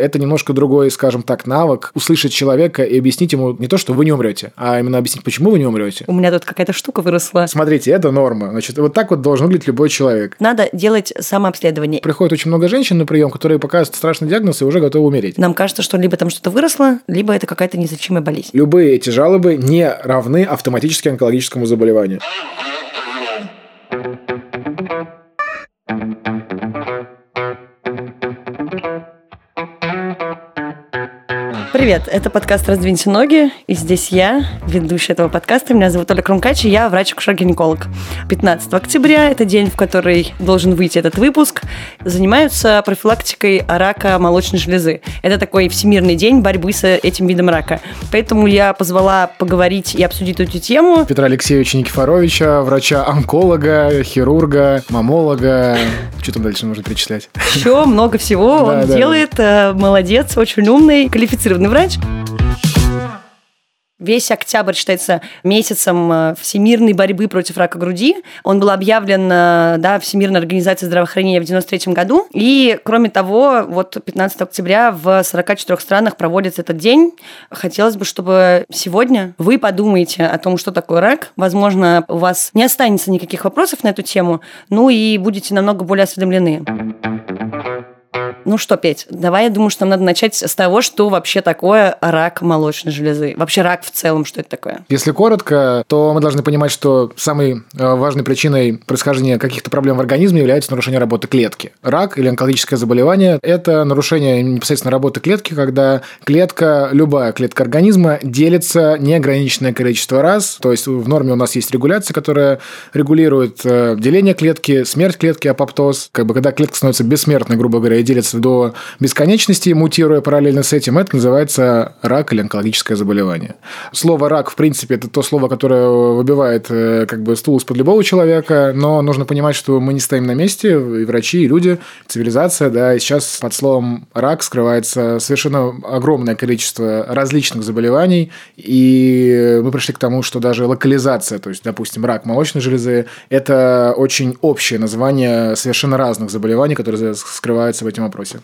Это немножко другой, скажем так, навык услышать человека и объяснить ему не то, что вы не умрете, а именно объяснить, почему вы не умрете. У меня тут какая-то штука выросла. Смотрите, это норма. Значит, вот так вот должен выглядеть любой человек. Надо делать самообследование. Приходит очень много женщин на прием, которые показывают страшный диагноз и уже готовы умереть. Нам кажется, что либо там что-то выросло, либо это какая-то неизлечимая болезнь. Любые эти жалобы не равны автоматически онкологическому заболеванию. Привет, это подкаст «Раздвиньте ноги», и здесь я, ведущая этого подкаста. Меня зовут Оля Крумкач, и я врач-акушер-гинеколог. 15 октября – это день, в который должен выйти этот выпуск. Занимаются профилактикой рака молочной железы. Это такой всемирный день борьбы с этим видом рака. Поэтому я позвала поговорить и обсудить эту тему. Петра Алексеевича Никифоровича, врача-онколога, хирурга, мамолога. Что там дальше можно перечислять? Еще много всего он делает. Э, молодец, очень умный, квалифицированный врач. Весь октябрь считается месяцем э, всемирной борьбы против рака груди. Он был объявлен э, да, Всемирной организацией здравоохранения в 1993 году. И, кроме того, вот 15 октября в 44 странах проводится этот день. Хотелось бы, чтобы сегодня вы подумаете о том, что такое рак. Возможно, у вас не останется никаких вопросов на эту тему, ну и будете намного более осведомлены. Ну что, Петь, давай я думаю, что нам надо начать с того, что вообще такое рак молочной железы. Вообще рак в целом, что это такое? Если коротко, то мы должны понимать, что самой э, важной причиной происхождения каких-то проблем в организме является нарушение работы клетки. Рак или онкологическое заболевание – это нарушение непосредственно работы клетки, когда клетка, любая клетка организма делится неограниченное количество раз. То есть в норме у нас есть регуляция, которая регулирует э, деление клетки, смерть клетки, апоптоз. Как бы когда клетка становится бессмертной, грубо говоря, делится до бесконечности, мутируя параллельно с этим, это называется рак или онкологическое заболевание. Слово «рак», в принципе, это то слово, которое выбивает э, как бы стул из-под любого человека, но нужно понимать, что мы не стоим на месте, и врачи, и люди, цивилизация, да, и сейчас под словом «рак» скрывается совершенно огромное количество различных заболеваний, и мы пришли к тому, что даже локализация, то есть, допустим, рак молочной железы, это очень общее название совершенно разных заболеваний, которые скрываются в этом вопросе.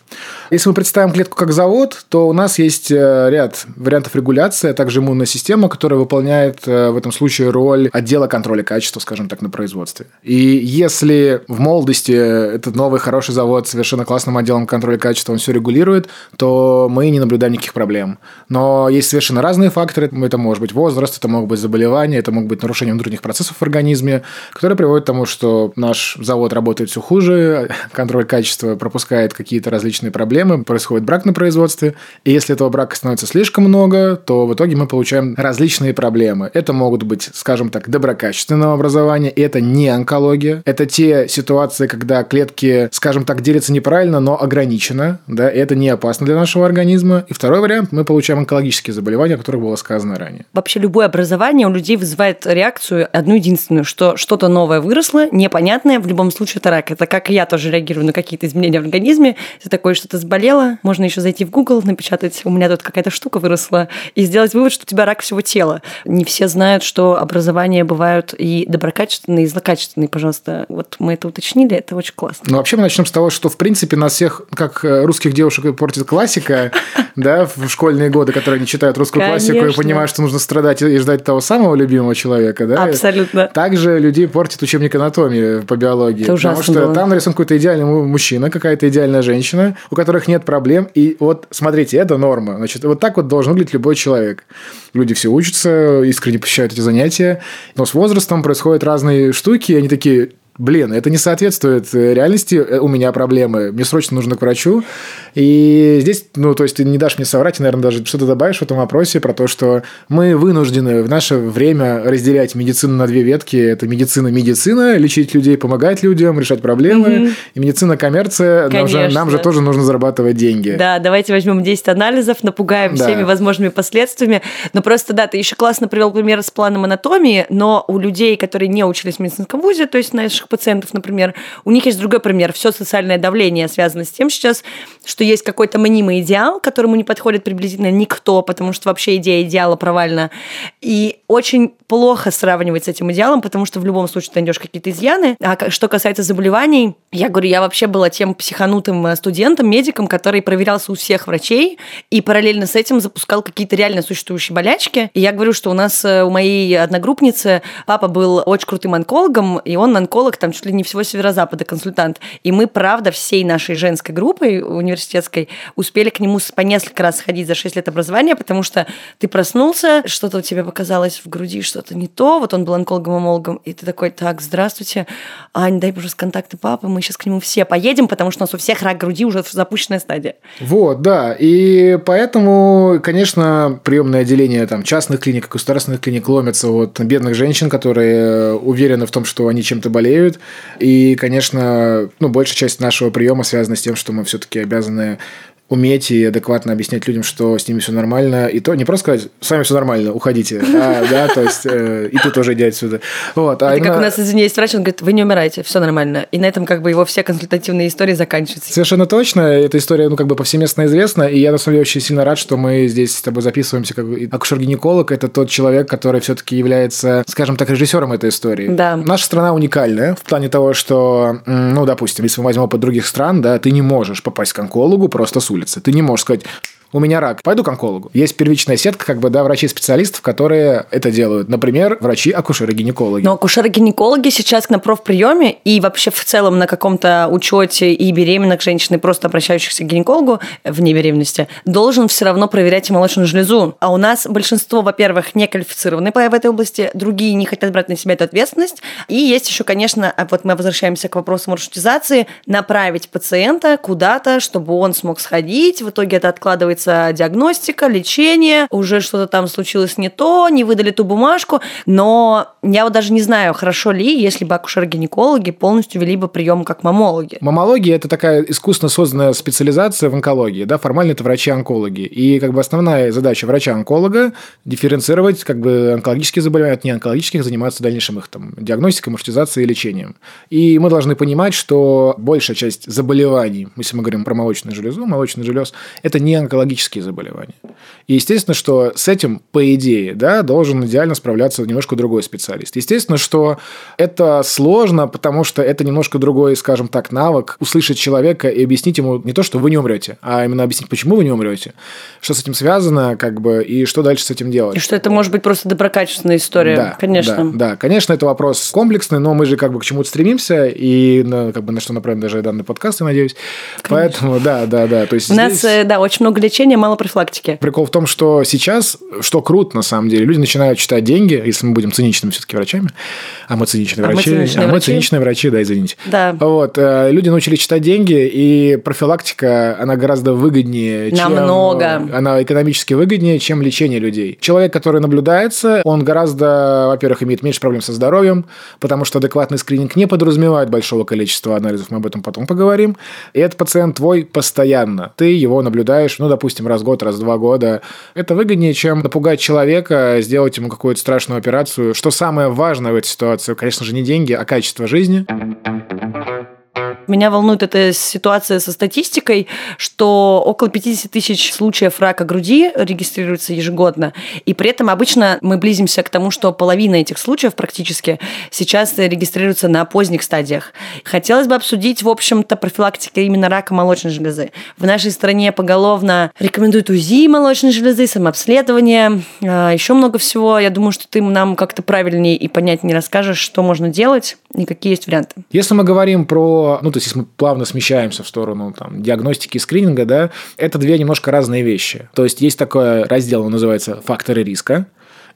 Если мы представим клетку как завод, то у нас есть э, ряд вариантов регуляции, а также иммунная система, которая выполняет э, в этом случае роль отдела контроля качества, скажем так, на производстве. И если в молодости этот новый хороший завод с совершенно классным отделом контроля качества, он все регулирует, то мы не наблюдаем никаких проблем. Но есть совершенно разные факторы. Это может быть возраст, это могут быть заболевания, это могут быть нарушения внутренних процессов в организме, которые приводят к тому, что наш завод работает все хуже, контроль качества пропускает какие-то различные проблемы, происходит брак на производстве, и если этого брака становится слишком много, то в итоге мы получаем различные проблемы. Это могут быть, скажем так, доброкачественного образования, и это не онкология. Это те ситуации, когда клетки, скажем так, делятся неправильно, но ограничено, да, и это не опасно для нашего организма. И второй вариант, мы получаем онкологические заболевания, о которых было сказано ранее. Вообще любое образование у людей вызывает реакцию одну единственную, что что-то новое выросло, непонятное, в любом случае это рак. Это как я тоже реагирую на какие-то изменения в организме, ты такое что-то заболело, можно еще зайти в Google, напечатать, у меня тут какая-то штука выросла, и сделать вывод, что у тебя рак всего тела. Не все знают, что образования бывают и доброкачественные, и злокачественные, пожалуйста. Вот мы это уточнили, это очень классно. Ну, вообще мы начнем с того, что, в принципе, нас всех, как э, русских девушек, портит классика, да, в школьные годы, которые они читают русскую классику и понимают, что нужно страдать и ждать того самого любимого человека, да. Абсолютно. Также людей портит учебник анатомии по биологии. Это потому что там нарисован какой-то идеальный мужчина, какая-то идеальная женщина, женщина, у которых нет проблем. И вот, смотрите, это норма. Значит, вот так вот должен выглядеть любой человек. Люди все учатся, искренне посещают эти занятия. Но с возрастом происходят разные штуки, и они такие, блин, это не соответствует э, реальности, э, у меня проблемы, мне срочно нужно к врачу. И здесь, ну, то есть, ты не дашь мне соврать, и, наверное, даже что-то добавишь в этом вопросе про то, что мы вынуждены в наше время разделять медицину на две ветки. Это медицина-медицина, лечить людей, помогать людям, решать проблемы. Mm-hmm. И медицина-коммерция, нам же, нам же тоже нужно зарабатывать деньги. Да, давайте возьмем 10 анализов, напугаем да. всеми возможными последствиями. Но просто, да, ты еще классно привел пример с планом анатомии, но у людей, которые не учились в медицинском вузе, то есть наших наших пациентов, например, у них есть другой пример. Все социальное давление связано с тем сейчас, что есть какой-то мнимый идеал, которому не подходит приблизительно никто, потому что вообще идея идеала провальна. И очень плохо сравнивать с этим идеалом, потому что в любом случае ты найдешь какие-то изъяны. А что касается заболеваний, я говорю, я вообще была тем психанутым э, студентом, медиком, который проверялся у всех врачей и параллельно с этим запускал какие-то реально существующие болячки. И я говорю, что у нас, э, у моей одногруппницы, папа был очень крутым онкологом, и он онколог там чуть ли не всего северо-запада консультант. И мы, правда, всей нашей женской группой университетской успели к нему по несколько раз сходить за 6 лет образования, потому что ты проснулся, что-то у тебя показалось в груди, что-то не то, вот он был онкологом-омологом, и ты такой, так, здравствуйте, Ань, дай, пожалуйста, контакты папы, мы сейчас к нему все поедем, потому что у нас у всех рак груди уже запущенная стадия. Вот, да, и поэтому, конечно, приемное отделение там частных клиник, государственных клиник ломятся от бедных женщин, которые уверены в том, что они чем-то болеют, и, конечно, ну, большая часть нашего приема связана с тем, что мы все-таки обязаны уметь и адекватно объяснять людям, что с ними все нормально. И то не просто сказать, с вами все нормально, уходите. А, да, то есть э, и ты тоже иди отсюда. Вот, а Это именно... как у нас, извини, есть врач, он говорит, вы не умираете, все нормально. И на этом как бы его все консультативные истории заканчиваются. Совершенно точно. Эта история, ну, как бы повсеместно известна. И я, на самом деле, очень сильно рад, что мы здесь с тобой записываемся. Как бы акушер-гинеколог – это тот человек, который все-таки является, скажем так, режиссером этой истории. Да. Наша страна уникальная в плане того, что, ну, допустим, если мы возьмем опыт других стран, да, ты не можешь попасть к онкологу просто с улицы. Ты не можешь сказать, у меня рак, пойду к онкологу. Есть первичная сетка, как бы, да, врачей-специалистов, которые это делают. Например, врачи-акушеры-гинекологи. Но акушеры-гинекологи сейчас на профприеме и вообще в целом на каком-то учете и беременных женщин, и просто обращающихся к гинекологу вне беременности, должен все равно проверять молочную железу. А у нас большинство, во-первых, не квалифицированы в этой области, другие не хотят брать на себя эту ответственность. И есть еще, конечно, а вот мы возвращаемся к вопросу маршрутизации, направить пациента куда-то, чтобы он смог сходить. В итоге это откладывается требуется диагностика, лечение, уже что-то там случилось не то, не выдали ту бумажку, но я вот даже не знаю, хорошо ли, если бы акушер-гинекологи полностью вели бы прием как мамологи. Мамология – это такая искусственно созданная специализация в онкологии, да, формально это врачи-онкологи. И как бы основная задача врача-онколога – дифференцировать как бы онкологические заболевания от неонкологических, заниматься дальнейшим их там диагностикой, маршрутизацией и лечением. И мы должны понимать, что большая часть заболеваний, если мы говорим про молочную железу, молочный желез – это не онкологические онкологические заболевания. И естественно, что с этим, по идее, да, должен идеально справляться немножко другой специалист. Естественно, что это сложно, потому что это немножко другой, скажем так, навык услышать человека и объяснить ему не то, что вы не умрете, а именно объяснить, почему вы не умрете, что с этим связано, как бы, и что дальше с этим делать. И что это может быть просто доброкачественная история, да, конечно. Да, да, конечно, это вопрос комплексный, но мы же как бы к чему-то стремимся, и на, как бы на что направим даже данный подкаст, я надеюсь. Конечно. Поэтому, да, да, да. То есть У здесь... нас, э, да, очень много лечения, мало профилактики. Прикол в том, что сейчас, что круто на самом деле, люди начинают читать деньги, если мы будем циничными все-таки врачами, а мы циничные а врачи, мы циничные а врачи. мы циничные врачи, да, извините. Да. Вот, э, люди научились читать деньги, и профилактика, она гораздо выгоднее, Намного. чем... Она экономически выгоднее, чем лечение людей. Человек, который наблюдается, он гораздо, во-первых, имеет меньше проблем со здоровьем, потому что адекватный скрининг не подразумевает большого количества анализов, мы об этом потом поговорим. И этот пациент твой постоянно. Ты его наблюдаешь, ну, допустим, допустим, раз в год, раз в два года. Это выгоднее, чем напугать человека, сделать ему какую-то страшную операцию. Что самое важное в этой ситуации? Конечно же, не деньги, а качество жизни. Меня волнует эта ситуация со статистикой, что около 50 тысяч случаев рака груди регистрируется ежегодно, и при этом обычно мы близимся к тому, что половина этих случаев практически сейчас регистрируется на поздних стадиях. Хотелось бы обсудить, в общем-то, профилактика именно рака молочной железы. В нашей стране поголовно рекомендуют УЗИ молочной железы, самообследование, а, еще много всего. Я думаю, что ты нам как-то правильнее и понятнее расскажешь, что можно делать и какие есть варианты. Если мы говорим про ну, то есть если мы плавно смещаемся в сторону там, диагностики и скрининга, да, это две немножко разные вещи. То есть есть такой раздел, он называется «факторы риска»,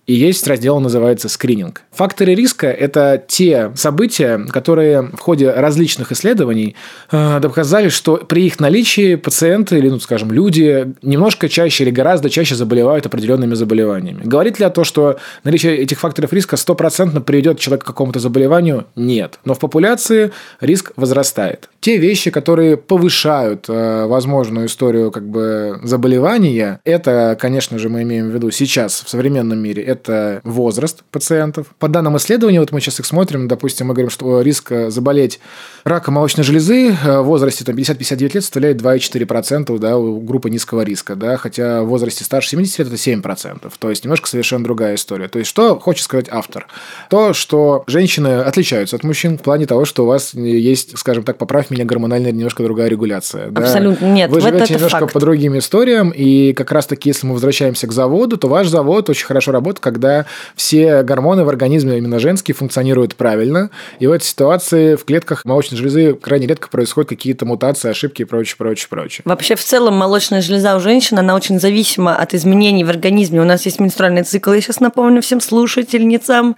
и есть раздел, называется скрининг. Факторы риска – это те события, которые в ходе различных исследований э, доказали, что при их наличии пациенты или, ну, скажем, люди немножко чаще или гораздо чаще заболевают определенными заболеваниями. Говорит ли о том, что наличие этих факторов риска стопроцентно приведет человека к какому-то заболеванию? Нет. Но в популяции риск возрастает. Те вещи, которые повышают э, возможную историю как бы заболевания, это, конечно же, мы имеем в виду сейчас в современном мире, это возраст пациентов. По данным исследований, вот мы сейчас их смотрим, допустим, мы говорим, что риск заболеть раком молочной железы в возрасте там, 50-59 лет составляет 2,4% да, у группы низкого риска, да, хотя в возрасте старше 70 лет это 7%. То есть немножко совершенно другая история. То есть что хочет сказать автор? То, что женщины отличаются от мужчин в плане того, что у вас есть, скажем так, поправь меня, гормональная немножко другая регуляция. Абсолютно да? нет. Вы живете это немножко факт. по другим историям, и как раз-таки, если мы возвращаемся к заводу, то ваш завод очень хорошо работает, когда все гормоны в организме, именно женские, функционируют правильно, и в этой ситуации в клетках молочной железы крайне редко происходят какие-то мутации, ошибки и прочее, прочее, прочее. Вообще, в целом, молочная железа у женщин, она очень зависима от изменений в организме. У нас есть менструальный цикл, я сейчас напомню всем слушательницам.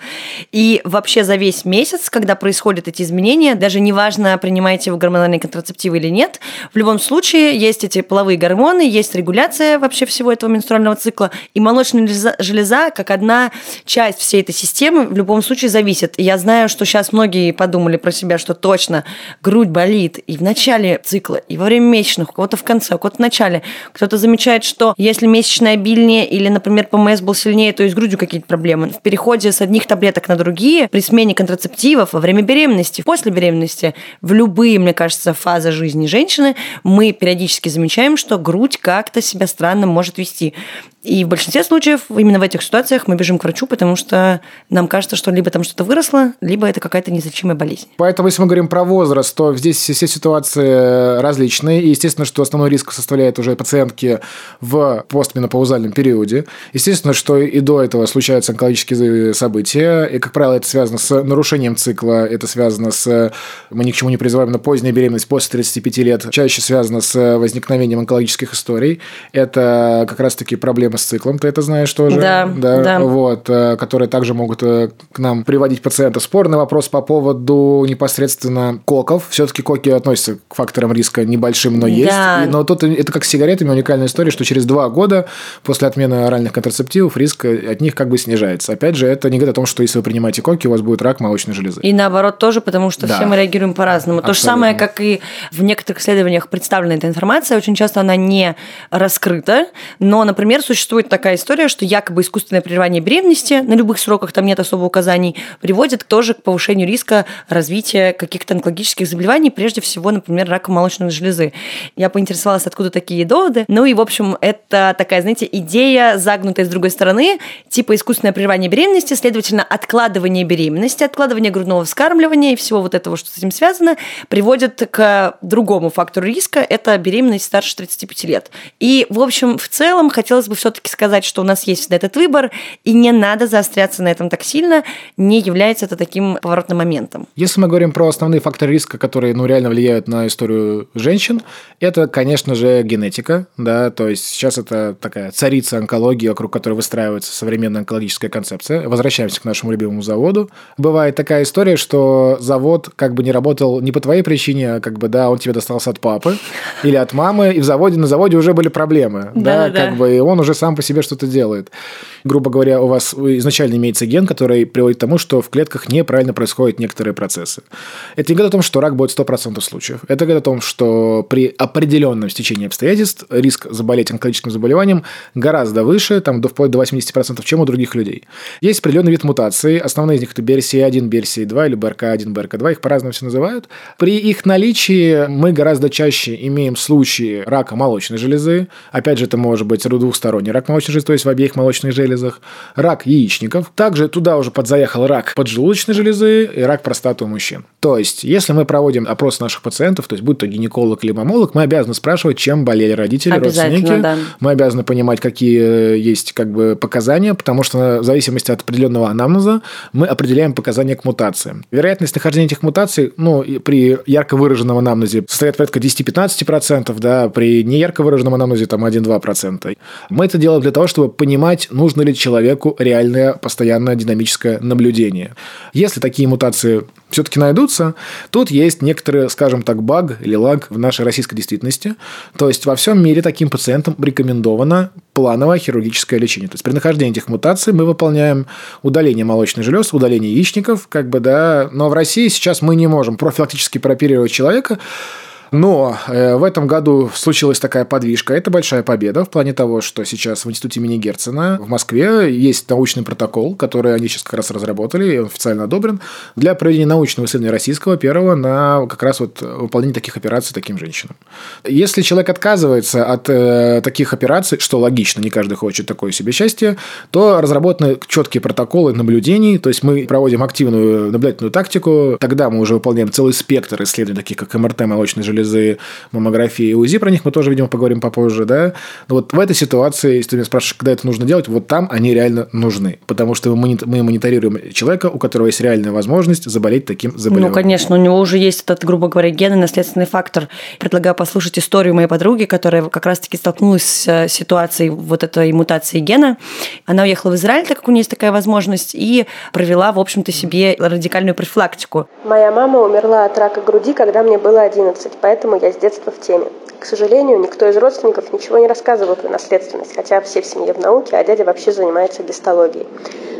И вообще за весь месяц, когда происходят эти изменения, даже неважно, принимаете вы гормональные контрацептивы или нет, в любом случае есть эти половые гормоны, есть регуляция вообще всего этого менструального цикла, и молочная железа, как одна часть всей этой системы в любом случае зависит. Я знаю, что сейчас многие подумали про себя, что точно грудь болит и в начале цикла, и во время месячных, у кого-то в конце, у кого-то в начале. Кто-то замечает, что если месячная обильнее или, например, ПМС был сильнее, то есть грудью какие-то проблемы. В переходе с одних таблеток на другие, при смене контрацептивов, во время беременности, после беременности, в любые, мне кажется, фазы жизни женщины, мы периодически замечаем, что грудь как-то себя странно может вести. И в большинстве случаев именно в этих ситуациях мы бежим к врачу, потому что нам кажется, что либо там что-то выросло, либо это какая-то неизлечимая болезнь. Поэтому, если мы говорим про возраст, то здесь все ситуации различные. И, естественно, что основной риск составляет уже пациентки в постменопаузальном периоде. Естественно, что и до этого случаются онкологические события. И, как правило, это связано с нарушением цикла, это связано с... Мы ни к чему не призываем, но поздняя беременность после 35 лет чаще связана с возникновением онкологических историй. Это как раз-таки проблемы с циклом, ты это знаешь тоже. Да, да. да. Вот, которые также могут к нам приводить пациента. Спорный вопрос по поводу непосредственно коков. Все-таки коки относятся к факторам риска небольшим, но есть. Да. И, но тут это как с сигаретами уникальная история, что через два года после отмены оральных контрацептивов риск от них как бы снижается. Опять же, это не говорит о том, что если вы принимаете коки, у вас будет рак молочной железы. И наоборот тоже, потому что Да. все мы реагируем по-разному. То же самое, как и в некоторых исследованиях представлена эта информация, очень часто она не раскрыта, но, например, существует такая история, что якобы искусственное прерывание беременности на любых сроках, там нет особо указаний, приводит тоже к повышению риска развития каких-то онкологических заболеваний, прежде всего, например, рака молочной железы. Я поинтересовалась, откуда такие доводы. Ну и, в общем, это такая, знаете, идея, загнутая с другой стороны, типа искусственное прерывание беременности, следовательно, откладывание беременности, откладывание грудного вскармливания и всего вот этого, что с этим связано, приводит к другому фактору риска, это беременность старше 35 лет. И, в общем, в целом, хотелось бы все-таки сказать, что у нас есть этот выбор, и не надо заостряться на этом так сильно, не является это таким поворотным моментом. Если мы говорим про основные факторы риска, которые ну, реально влияют на историю женщин, это, конечно же, генетика. Да, то есть сейчас это такая царица онкологии, вокруг которой выстраивается современная онкологическая концепция. Возвращаемся к нашему любимому заводу. Бывает такая история, что завод как бы не работал не по твоей причине, а как бы, да, он тебе достался от папы или от мамы, и в заводе, на заводе уже были проблемы. Да, Да-да-да. как бы, и он уже сам по себе что-то делает. Грубо говоря, у вас изначально имеется ген, который приводит к тому, что в клетках неправильно происходят некоторые процессы. Это не говорит о том, что рак будет 100% случаев. Это говорит о том, что при определенном стечении обстоятельств риск заболеть онкологическим заболеванием гораздо выше, там, до, вплоть до 80%, чем у других людей. Есть определенный вид мутаций. Основные из них это BRCA1, BRCA2 или BRCA1, BRCA2. Их по-разному все называют. При их наличии мы гораздо чаще имеем случаи рака молочной железы. Опять же, это может быть двухсторонний рак молочной железы, то есть в обеих молочных железах. Рак яичников. Также туда уже подзаехал рак поджелудочной железы и рак простаты у мужчин. То есть, если мы проводим опрос наших пациентов, то есть будь то гинеколог или мамолог, мы обязаны спрашивать, чем болели родители, родственники. да. Мы обязаны понимать, какие есть как бы показания, потому что в зависимости от определенного анамнеза мы определяем показания к мутациям. Вероятность нахождения этих мутаций ну, при ярко выраженном анамнезе составляет порядка 10-15%, да, при неярко выраженном анамнезе там 1-2%. Мы это делаем для того, чтобы понимать, нужно ли человеку реальное постоянное динамическое наблюдение. Если такие мутации все-таки найдутся, тут есть некоторые, скажем так, баг или лаг в нашей российской действительности. То есть во всем мире таким пациентам рекомендовано плановое хирургическое лечение. То есть при нахождении этих мутаций мы выполняем удаление молочных желез, удаление яичников, как бы, да. Но в России сейчас мы не можем профилактически прооперировать человека, Но э, в этом году случилась такая подвижка. Это большая победа в плане того, что сейчас в институте имени Герцена в Москве есть научный протокол, который они сейчас как раз разработали, и он официально одобрен, для проведения научного исследования российского первого на как раз вот выполнение таких операций таким женщинам. Если человек отказывается от э, таких операций, что логично, не каждый хочет такое себе счастье, то разработаны четкие протоколы наблюдений, то есть мы проводим активную наблюдательную тактику, тогда мы уже выполняем целый спектр исследований, таких как МРТ молочной железы, маммографии и УЗИ, про них мы тоже, видимо, поговорим попозже, да. Но вот в этой ситуации, если ты меня спрашиваешь, когда это нужно делать, вот там они реально нужны, потому что мы мониторируем человека, у которого есть реальная возможность заболеть таким заболеванием. Ну, конечно, у него уже есть этот, грубо говоря, генный наследственный фактор. Предлагаю послушать историю моей подруги, которая как раз-таки столкнулась с э, ситуацией вот этой мутации гена. Она уехала в Израиль, так как у нее есть такая возможность, и провела, в общем-то, себе радикальную профилактику. Моя мама умерла от рака груди, когда мне было 11, поэтому я с детства в теме. К сожалению, никто из родственников ничего не рассказывал про наследственность, хотя все в семье в науке, а дядя вообще занимается гистологией.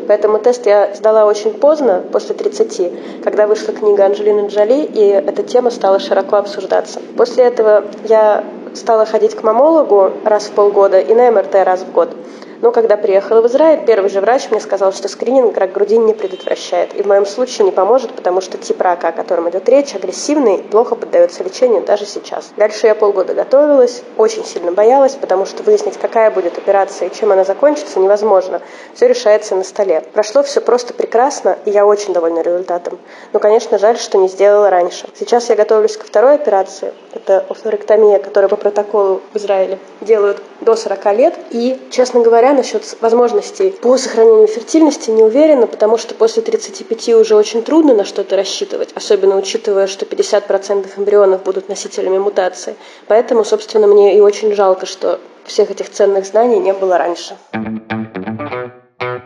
Поэтому тест я сдала очень поздно, после 30, когда вышла книга Анджелины Джоли, и эта тема стала широко обсуждаться. После этого я стала ходить к мамологу раз в полгода и на МРТ раз в год. Но когда приехала в Израиль, первый же врач мне сказал, что скрининг рак груди не предотвращает. И в моем случае не поможет, потому что тип рака, о котором идет речь, агрессивный, плохо поддается лечению даже сейчас. Дальше я полгода готовилась, очень сильно боялась, потому что выяснить, какая будет операция и чем она закончится, невозможно. Все решается на столе. Прошло все просто прекрасно, и я очень довольна результатом. Но, конечно, жаль, что не сделала раньше. Сейчас я готовлюсь ко второй операции. Это офлоректомия, которая по протоколу в Израиле делают до 40 лет. И, честно говоря, я насчет возможностей по сохранению фертильности не уверена, потому что после 35 уже очень трудно на что-то рассчитывать, особенно учитывая, что 50% эмбрионов будут носителями мутации. Поэтому, собственно, мне и очень жалко, что всех этих ценных знаний не было раньше.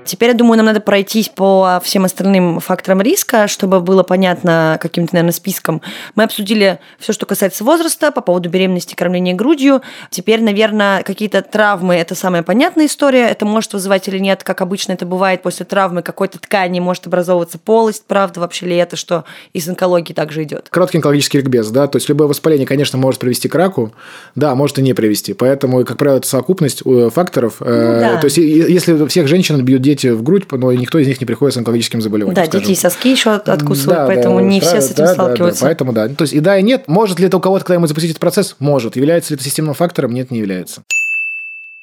Теперь, я думаю, нам надо пройтись по всем остальным факторам риска, чтобы было понятно каким-то, наверное, списком. Мы обсудили все, что касается возраста, по поводу беременности, кормления грудью. Теперь, наверное, какие-то травмы – это самая понятная история. Это может вызывать или нет, как обычно это бывает после травмы какой-то ткани, может образовываться полость. Правда вообще ли это, что из онкологии также идет? Короткий онкологический ликбез, да, то есть любое воспаление, конечно, может привести к раку, да, может и не привести. Поэтому, как правило, это совокупность э, факторов. Ну, э, да. То есть, если всех женщин бьют дети в грудь, но никто из них не приходит с онкологическим заболеванием. Да, скажем. дети и соски еще откусывают, да, поэтому да, не все с этим да, сталкиваются. Да, поэтому да. То есть и да, и нет. Может ли это у кого-то когда-нибудь запустить этот процесс? Может. Является ли это системным фактором? Нет, не является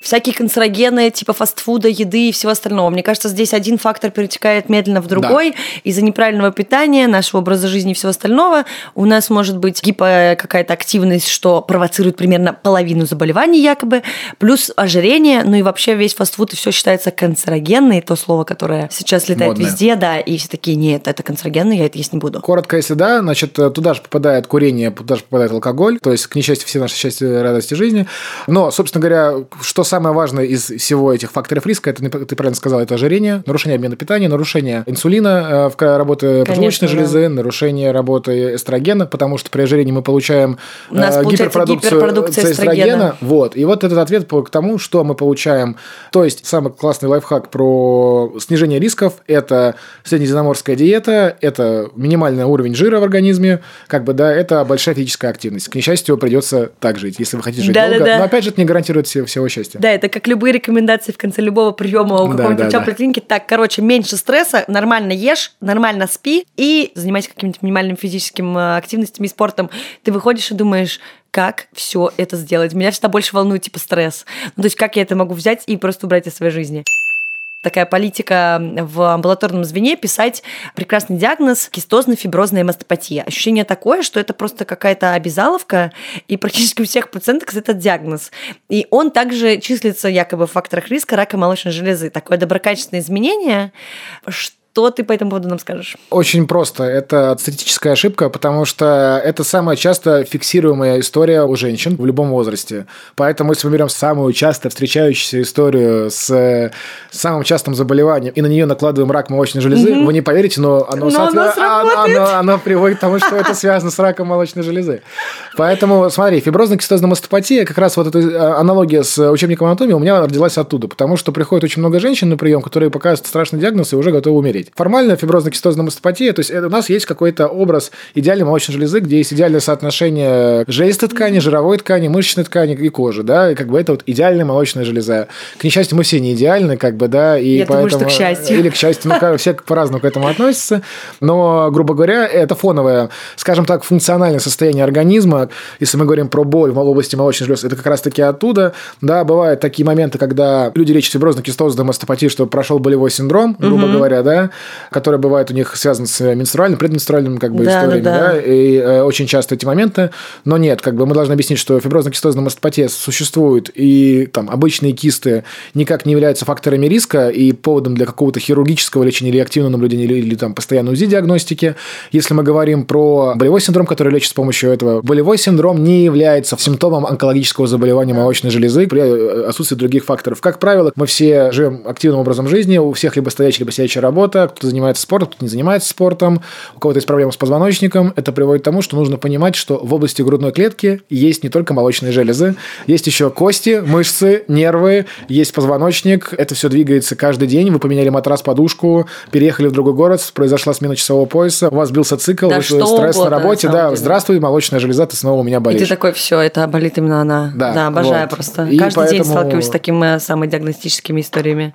всякие канцерогены, типа фастфуда, еды и всего остального. Мне кажется, здесь один фактор перетекает медленно в другой. Да. Из-за неправильного питания, нашего образа жизни и всего остального у нас может быть гипо какая-то активность, что провоцирует примерно половину заболеваний якобы, плюс ожирение, ну и вообще весь фастфуд и все считается канцерогенной, то слово, которое сейчас летает Модное. везде, да, и все такие, нет, это канцерогенно, я это есть не буду. Коротко, если да, значит, туда же попадает курение, туда же попадает алкоголь, то есть, к несчастью, все наши счастья, радости жизни. Но, собственно говоря, что самое важное из всего этих факторов риска, это, ты правильно сказал, это ожирение, нарушение обмена питания, нарушение инсулина, э, в работы поджелудочной железы, да. нарушение работы эстрогена, потому что при ожирении мы получаем У нас э, гиперпродукцию эстрогена. эстрогена. Вот. И вот этот ответ к тому, что мы получаем. То есть, самый классный лайфхак про снижение рисков – это среднеземноморская диета, это минимальный уровень жира в организме, как бы, да, это большая физическая активность. К несчастью, придется так жить, если вы хотите жить да, долго. Да, да. Но, опять же, это не гарантирует всего счастья. Да, это как любые рекомендации в конце любого приема у какой-нибудь да, да. клиники. Так, короче, меньше стресса, нормально ешь, нормально спи и занимайся каким-нибудь минимальным физическим э, активностями и спортом. Ты выходишь и думаешь, как все это сделать. Меня всегда больше волнует, типа, стресс. Ну, то есть, как я это могу взять и просто убрать из своей жизни такая политика в амбулаторном звене писать прекрасный диагноз кистозно-фиброзная мастопатия. Ощущение такое, что это просто какая-то обязаловка, и практически у всех пациенток этот диагноз. И он также числится якобы в факторах риска рака молочной железы. Такое доброкачественное изменение, что что ты по этому поводу нам скажешь? Очень просто. Это статистическая ошибка, потому что это самая часто фиксируемая история у женщин в любом возрасте. Поэтому, если мы берем самую часто встречающуюся историю с самым частым заболеванием и на нее накладываем рак молочной железы, угу. вы не поверите, но оно, но соответ... оно, оно, оно приводит к тому, что это связано с раком молочной железы. Поэтому, смотри, фиброзная кистозная мастопатия, как раз вот эта а, аналогия с учебником анатомии у меня родилась оттуда, потому что приходит очень много женщин на прием, которые показывают страшный диагноз и уже готовы умереть смотреть. Формально фиброзно-кистозная мастопатия, то есть это, у нас есть какой-то образ идеальной молочной железы, где есть идеальное соотношение жилистой ткани, жировой ткани, мышечной ткани и кожи, да, и как бы это вот идеальная молочная железа. К несчастью, мы все не идеальны, как бы, да, и Я поэтому... думаю, что к счастью. Или к счастью, ну, все по-разному к этому относятся, но, грубо говоря, это фоновое, скажем так, функциональное состояние организма, если мы говорим про боль в области молочной железы, это как раз-таки оттуда, да, бывают такие моменты, когда люди лечат фиброзно-кистозную мастопатию, что прошел болевой синдром, грубо угу. говоря, да, который бывает у них связан с менструальным, предменструальным как бы да, историями, да, да. да, и э, очень часто эти моменты, но нет, как бы мы должны объяснить, что фиброзно-кистозная мастопатия существует, и там обычные кисты никак не являются факторами риска и поводом для какого-то хирургического лечения или активного наблюдения, или, или там постоянной УЗИ-диагностики. Если мы говорим про болевой синдром, который лечится с помощью этого, болевой синдром не является симптомом онкологического заболевания молочной железы при э, отсутствии других факторов. Как правило, мы все живем активным образом жизни, у всех либо стоящая, либо сидящая работа, кто-то занимается спортом, кто-то не занимается спортом, у кого-то есть проблемы с позвоночником. Это приводит к тому, что нужно понимать, что в области грудной клетки есть не только молочные железы, есть еще кости, мышцы, нервы, есть позвоночник. Это все двигается каждый день. Вы поменяли матрас, подушку, переехали в другой город, произошла смена часового пояса, у вас бился цикл, да, стресс угодно, на работе, на да, деле. здравствуй, молочная железа, ты снова у меня болеешь. И ты такой, все, это болит именно она. Да, да обожаю вот. просто. И Каждый поэтому... день сталкиваюсь с такими самодиагностическими историями.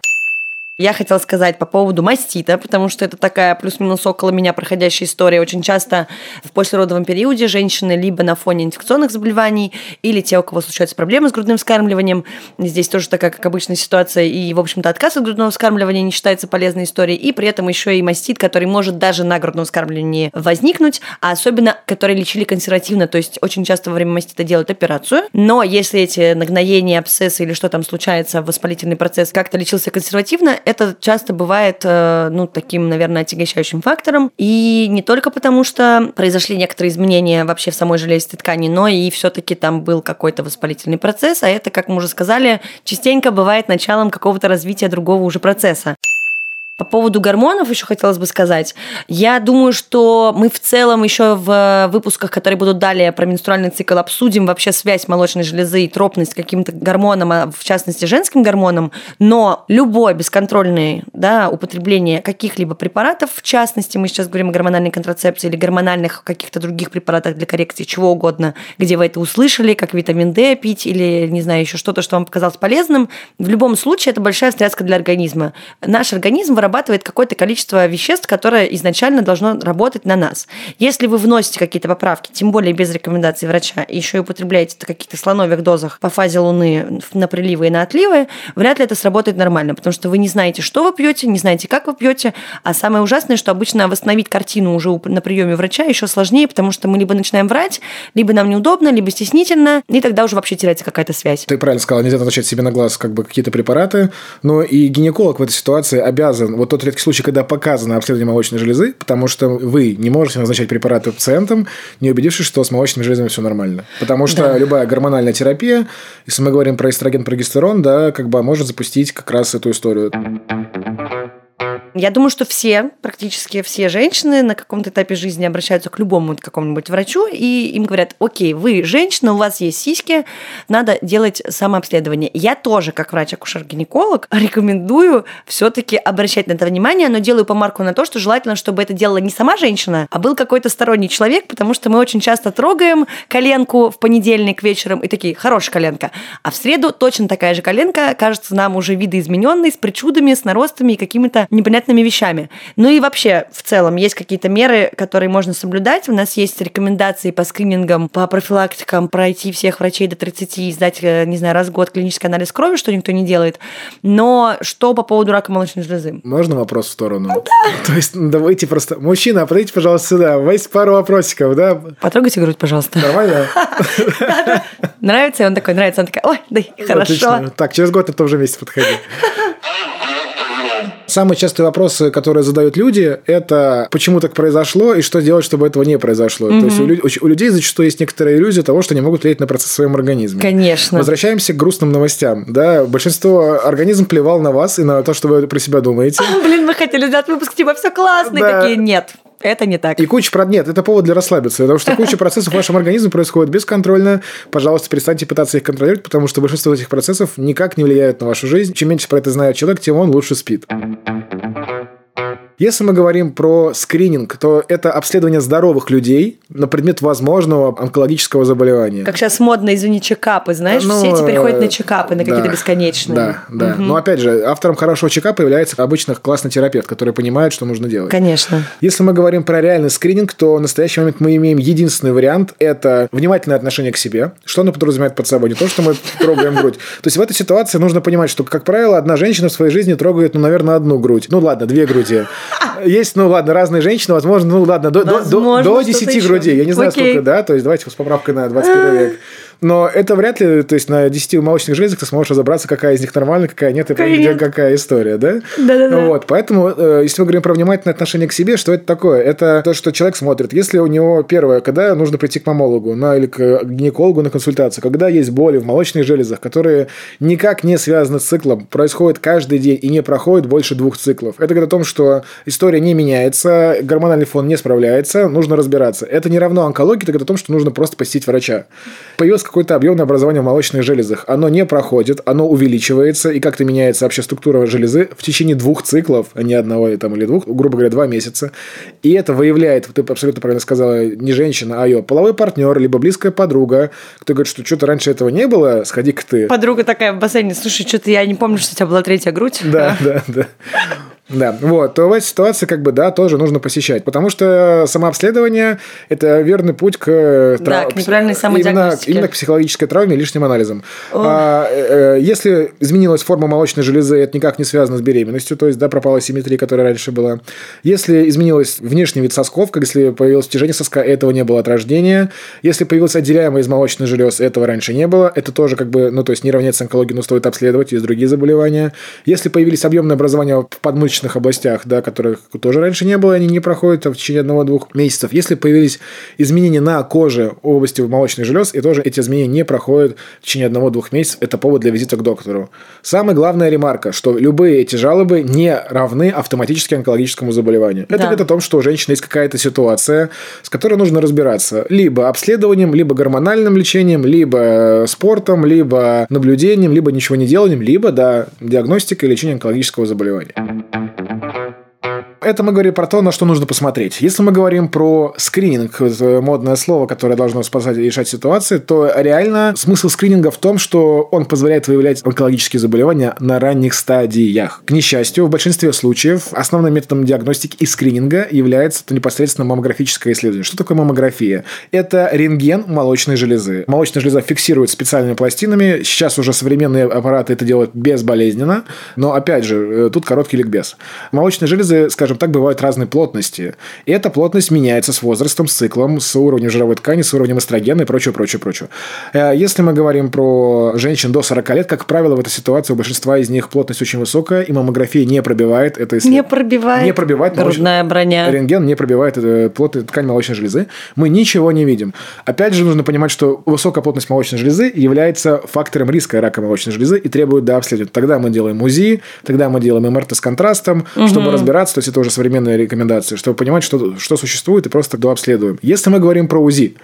Я хотела сказать по поводу мастита, потому что это такая плюс-минус около меня проходящая история. Очень часто в послеродовом периоде женщины либо на фоне инфекционных заболеваний, или те, у кого случаются проблемы с грудным вскармливанием. Здесь тоже такая, как обычная ситуация, и, в общем-то, отказ от грудного вскармливания не считается полезной историей, и при этом еще и мастит, который может даже на грудном вскармливании возникнуть, а особенно, которые лечили консервативно, то есть очень часто во время мастита делают операцию, но если эти нагноения, абсцессы или что там случается, воспалительный процесс как-то лечился консервативно, это часто бывает, э, ну, таким, наверное, отягощающим фактором. И не только потому, что произошли некоторые изменения вообще в самой железистой ткани, но и все-таки там был какой-то воспалительный процесс, а это, как мы уже сказали, частенько бывает началом какого-то развития другого уже процесса. По поводу гормонов еще хотелось бы сказать. Я думаю, что мы в целом еще в выпусках, которые будут далее про менструальный цикл, обсудим вообще связь молочной железы и тропность каким-то гормонам, а в частности женским гормонам. Но любое бесконтрольное да, употребление каких-либо препаратов, в частности, мы сейчас говорим о гормональной контрацепции или гормональных каких-то других препаратах для коррекции чего угодно, где вы это услышали, как витамин D пить или, не знаю, еще что-то, что вам показалось полезным, в любом случае это большая встряска для организма. Наш организм вырабатывает какое-то количество веществ, которое изначально должно работать на нас. Если вы вносите какие-то поправки, тем более без рекомендаций врача, и еще и употребляете в каких-то слоновых дозах по фазе Луны на приливы и на отливы, вряд ли это сработает нормально, потому что вы не знаете, что вы пьете, не знаете, как вы пьете, а самое ужасное, что обычно восстановить картину уже на приеме врача еще сложнее, потому что мы либо начинаем врать, либо нам неудобно, либо стеснительно, и тогда уже вообще теряется какая-то связь. Ты правильно сказала, нельзя назначать себе на глаз как бы какие-то препараты, но и гинеколог в этой ситуации обязан вот тот редкий случай, когда показано обследование молочной железы, потому что вы не можете назначать препараты пациентам, не убедившись, что с молочными железами все нормально. Потому что да. любая гормональная терапия, если мы говорим про эстроген, прогестерон, да, как бы может запустить как раз эту историю. Я думаю, что все, практически все женщины на каком-то этапе жизни обращаются к любому какому-нибудь врачу, и им говорят, окей, вы женщина, у вас есть сиськи, надо делать самообследование. Я тоже, как врач-акушер-гинеколог, рекомендую все-таки обращать на это внимание, но делаю помарку на то, что желательно, чтобы это делала не сама женщина, а был какой-то сторонний человек, потому что мы очень часто трогаем коленку в понедельник вечером и такие, хорошая коленка. А в среду точно такая же коленка кажется нам уже видоизмененной, с причудами, с наростами и какими-то непонятными непонятными вещами. Ну и вообще, в целом, есть какие-то меры, которые можно соблюдать. У нас есть рекомендации по скринингам, по профилактикам пройти всех врачей до 30 и сдать, э, не знаю, раз в год клинический анализ крови, что никто не делает. Но что по поводу рака молочной железы? Можно вопрос в сторону? Да. То есть, ну, давайте просто... Мужчина, подойдите, пожалуйста, сюда. У вас есть пару вопросиков, да? Потрогайте грудь, пожалуйста. Нормально? Нравится? И он такой, нравится. Он такой, ой, да, хорошо. Так, через год на том же месте подходи. Самые частые вопросы, которые задают люди, это почему так произошло и что делать, чтобы этого не произошло. Угу. То есть у, у людей зачастую есть некоторая иллюзия того, что они могут влиять на процесс в своем организме. Конечно. Возвращаемся к грустным новостям. Да, большинство организм плевал на вас и на то, что вы про себя думаете. Блин, мы хотели сделать выпуск, типа все классно, да. такие нет это не так. И куча прод нет, это повод для расслабиться, потому что куча процессов в вашем организме происходит бесконтрольно. Пожалуйста, перестаньте пытаться их контролировать, потому что большинство этих процессов никак не влияют на вашу жизнь. Чем меньше про это знает человек, тем он лучше спит. Если мы говорим про скрининг, то это обследование здоровых людей на предмет возможного онкологического заболевания. Как сейчас модно, извини, чекапы, знаешь, ну, все теперь ходят на чекапы, на какие-то да, бесконечные. Да, да. Угу. Но опять же, автором хорошего чекапа является обычно классный терапевт, который понимает, что нужно делать. Конечно. Если мы говорим про реальный скрининг, то в настоящий момент мы имеем единственный вариант – это внимательное отношение к себе. Что оно подразумевает под собой? Не то, что мы трогаем грудь. То есть в этой ситуации нужно понимать, что, как правило, одна женщина в своей жизни трогает, ну, наверное, одну грудь. Ну, ладно, две груди. Есть, ну, ладно, разные женщины, возможно, ну, ладно, до, возможно, до, до 10 грудей. Я не знаю, Окей. сколько, да, то есть давайте с поправкой на 21 век. Но это вряд ли, то есть на 10 молочных железах ты сможешь разобраться, какая из них нормальная, какая нет, и где какая история, да? Да-да-да. Вот, поэтому, э, если мы говорим про внимательное отношение к себе, что это такое? Это то, что человек смотрит. Если у него первое, когда нужно прийти к мамологу на, или к гинекологу на консультацию, когда есть боли в молочных железах, которые никак не связаны с циклом, происходит каждый день и не проходит больше двух циклов. Это говорит о том, что история не меняется, гормональный фон не справляется, нужно разбираться. Это не равно онкологии, это говорит о том, что нужно просто посетить врача. Появилось какое-то объемное образование в молочных железах. Оно не проходит, оно увеличивается, и как-то меняется вообще структура железы в течение двух циклов, а не одного там, или двух, грубо говоря, два месяца. И это выявляет, ты абсолютно правильно сказала, не женщина, а ее половой партнер, либо близкая подруга, кто говорит, что что-то раньше этого не было, сходи-ка ты. Подруга такая в бассейне, слушай, что-то я не помню, что у тебя была третья грудь. Да, да, да. Да, вот, то в этой ситуации, как бы, да, тоже нужно посещать, потому что самообследование – это верный путь к, э, да, трав... к неправильной самодиагностике. Именно, именно к психологической травме и лишним анализам. А, э, если изменилась форма молочной железы, это никак не связано с беременностью, то есть, да, пропала симметрия, которая раньше была. Если изменилась внешний вид сосков, как если появилось тяжение соска, этого не было от рождения. Если появилась отделяемая из молочной желез, этого раньше не было. Это тоже, как бы, ну, то есть, не равняется онкологии, но стоит обследовать, есть другие заболевания. Если появились объемные образования в подмышечной различных областях, да, которых тоже раньше не было, они не проходят в течение одного-двух месяцев. Если появились изменения на коже области молочных желез, и тоже эти изменения не проходят в течение одного-двух месяцев, это повод для визита к доктору. Самая главная ремарка, что любые эти жалобы не равны автоматически онкологическому заболеванию. Это да. говорит о том, что у женщины есть какая-то ситуация, с которой нужно разбираться. Либо обследованием, либо гормональным лечением, либо спортом, либо наблюдением, либо ничего не деланием, либо, да, диагностика и лечение онкологического заболевания Thank you. Это мы говорим про то, на что нужно посмотреть. Если мы говорим про скрининг, модное слово, которое должно спасать и решать ситуации, то реально смысл скрининга в том, что он позволяет выявлять онкологические заболевания на ранних стадиях. К несчастью, в большинстве случаев основным методом диагностики и скрининга является то непосредственно маммографическое исследование. Что такое маммография? Это рентген молочной железы. Молочная железа фиксирует специальными пластинами. Сейчас уже современные аппараты это делают безболезненно. Но, опять же, э, тут короткий ликбез. Молочные железы, скажем, скажем так, бывают разной плотности. И эта плотность меняется с возрастом, с циклом, с уровнем жировой ткани, с уровнем эстрогена и прочее, прочее, прочее. Э, если мы говорим про женщин до 40 лет, как правило, в этой ситуации у большинства из них плотность очень высокая, и маммография не пробивает это исследование. Не пробивает. Не пробивает. Грудная молоч... броня. Рентген не пробивает э, плотную ткань молочной железы. Мы ничего не видим. Опять же, нужно понимать, что высокая плотность молочной железы является фактором риска рака молочной железы и требует дообследования. Тогда мы делаем УЗИ, тогда мы делаем МРТ с контрастом, угу. чтобы разбираться. То есть, это уже современные рекомендации, чтобы понимать, что, что существует, и просто дообследуем. Если мы говорим про УЗИ,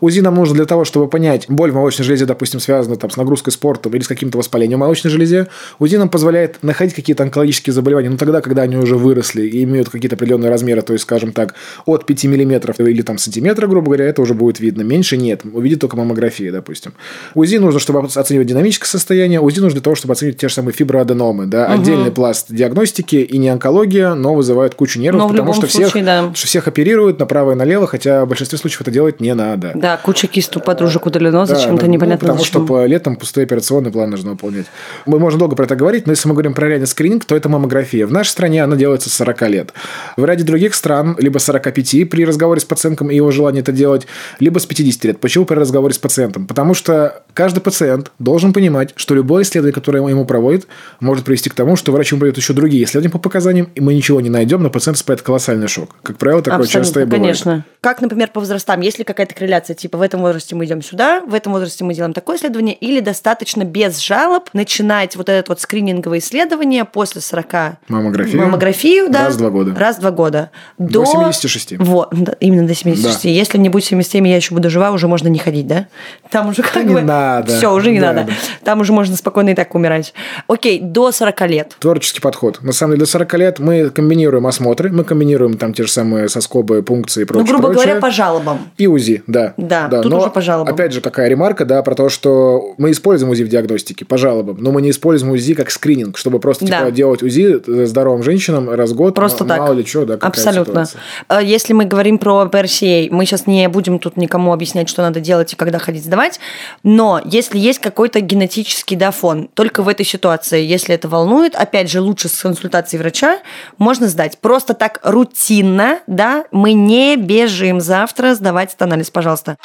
УЗИ нам нужно для того, чтобы понять, боль в молочной железе, допустим, связана там, с нагрузкой спортом или с каким-то воспалением молочной железе. УЗИ нам позволяет находить какие-то онкологические заболевания, но тогда, когда они уже выросли и имеют какие-то определенные размеры, то есть, скажем так, от 5 миллиметров или там сантиметра, грубо говоря, это уже будет видно. Меньше нет. Увидит только маммография, допустим. УЗИ нужно, чтобы оценивать динамическое состояние. УЗИ нужно для того, чтобы оценить те же самые фиброаденомы. Да? Угу. Отдельный пласт диагностики и не онкология, но вызывает кучу нервов, но потому что случае, всех, да. что всех оперируют направо и налево, хотя в большинстве случаев это делать не надо. Да, куча кистов подружек удалено, да, зачем-то ну, непонятно Потому зачем. что по летом пустой операционный план нужно выполнять. Мы можем долго про это говорить, но если мы говорим про реальный скрининг, то это маммография. В нашей стране она делается с 40 лет. В ряде других стран либо 45 при разговоре с пациентом и его желании это делать, либо с 50 лет. Почему при разговоре с пациентом? Потому что каждый пациент должен понимать, что любое исследование, которое ему проводит, может привести к тому, что врач ему проведет еще другие исследования по показаниям, и мы ничего не найдем, но пациент испытает колоссальный шок. Как правило, такое Абсолютно, часто и бывает. Конечно. Как, например, по возрастам? Есть ли какая-то корреляция? Типа в этом возрасте мы идем сюда, в этом возрасте мы делаем такое исследование, или достаточно без жалоб начинать вот это вот скрининговое исследование после 40 маммографию, маммографию да, раз в два года. Раз в два года. До, до 76. Вот, именно до 76. Да. Если не будет 77, я еще буду жива, уже можно не ходить, да? Там уже как да бы... Не надо. Все, уже не да, надо. Да. Там уже можно спокойно и так умирать. Окей, до 40 лет. Творческий подход. На самом деле, до 40 лет мы комбинируем комбинируем осмотры, мы комбинируем там те же самые соскобы, пункции и прочее. Ну, грубо прочее. говоря, по жалобам. И УЗИ, да. Да, тут но, уже по жалобам. Опять же, такая ремарка, да, про то, что мы используем УЗИ в диагностике по жалобам, но мы не используем УЗИ как скрининг, чтобы просто Да. типа, делать УЗИ здоровым женщинам раз в год. Просто м- так. Мало ли что, да, Абсолютно. ситуация. Э, Если мы говорим про PRCA, мы сейчас не будем тут никому объяснять, что надо делать и когда ходить сдавать, но если есть какой-то генетический да, фон, только в этой ситуации, если это волнует, опять же, лучше с консультацией врача, можно сдать. Просто так рутинно, да, мы не бежим завтра сдавать этот анализ, пожалуйста.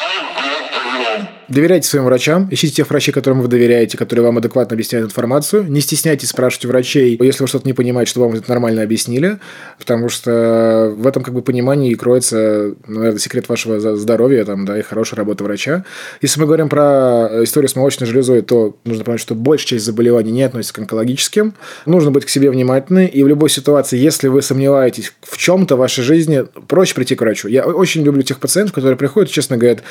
Доверяйте своим врачам, ищите тех врачей, которым вы доверяете, которые вам адекватно объясняют информацию. Не стесняйтесь спрашивать врачей, если вы что-то не понимаете, что вам это нормально объяснили, потому что в этом как бы понимании и кроется, наверное, секрет вашего здоровья там, да, и хорошей работы врача. Если мы говорим про историю с молочной железой, то нужно понять, что большая часть заболеваний не относится к онкологическим. Нужно быть к себе внимательны, и в любой ситуации, если вы сомневаетесь в чем-то в вашей жизни, проще прийти к врачу. Я очень люблю тех пациентов, которые приходят и честно говорят,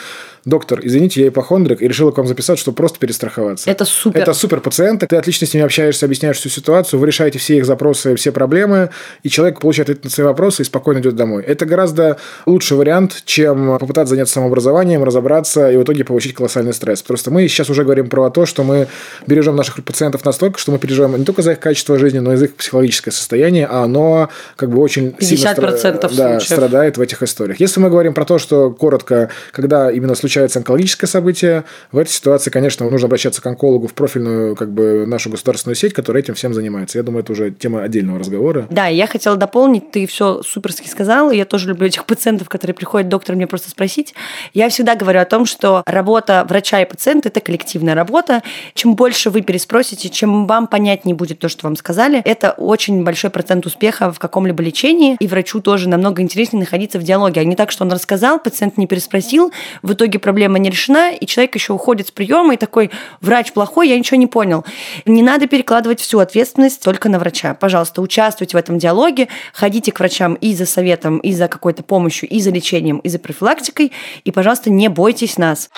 доктор, извините, я ипохондрик, и решил к вам записать, чтобы просто перестраховаться. Это супер. Это супер пациенты, ты отлично с ними общаешься, объясняешь всю ситуацию, вы решаете все их запросы, все проблемы, и человек получает ответ на свои вопросы и спокойно идет домой. Это гораздо лучший вариант, чем попытаться заняться самообразованием, разобраться и в итоге получить колоссальный стресс. Просто мы сейчас уже говорим про то, что мы бережем наших пациентов настолько, что мы переживаем не только за их качество жизни, но и за их психологическое состояние, а оно как бы очень сильно 50% стра- да, случаев. страдает в этих историях. Если мы говорим про то, что коротко, когда именно случается онкологическое событие, в этой ситуации, конечно, нужно обращаться к онкологу в профильную как бы нашу государственную сеть, которая этим всем занимается. Я думаю, это уже тема отдельного разговора. Да, я хотела дополнить, ты все суперски сказал, я тоже люблю этих пациентов, которые приходят к доктору мне просто спросить. Я всегда говорю о том, что работа врача и пациента – это коллективная работа. Чем больше вы переспросите, чем вам понятнее будет то, что вам сказали, это очень большой процент успеха в каком-либо лечении, и врачу тоже намного интереснее находиться в диалоге, а не так, что он рассказал, пациент не переспросил, в итоге проблема не решена, и человек еще уходит с приема и такой, врач плохой, я ничего не понял. Не надо перекладывать всю ответственность только на врача. Пожалуйста, участвуйте в этом диалоге, ходите к врачам и за советом, и за какой-то помощью, и за лечением, и за профилактикой, и, пожалуйста, не бойтесь нас.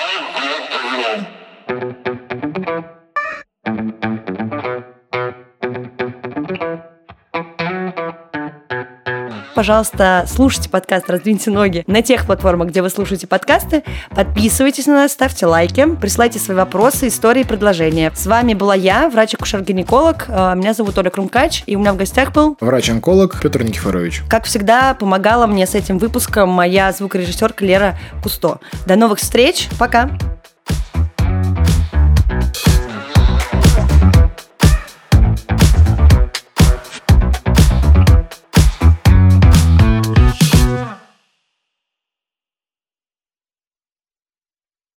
Пожалуйста, слушайте подкаст «Раздвиньте ноги» на тех платформах, где вы слушаете подкасты. Подписывайтесь на нас, ставьте лайки, присылайте свои вопросы, истории, предложения. С вами была я, врач-акушер-гинеколог. Э, Меня зовут Оля Крумкач, и у меня в гостях был Врач-онколог Петр Никифорович. как всегда, помогала мне с этим выпуском моя звукорежиссерка Лера Кусто. До новых встреч. Пока.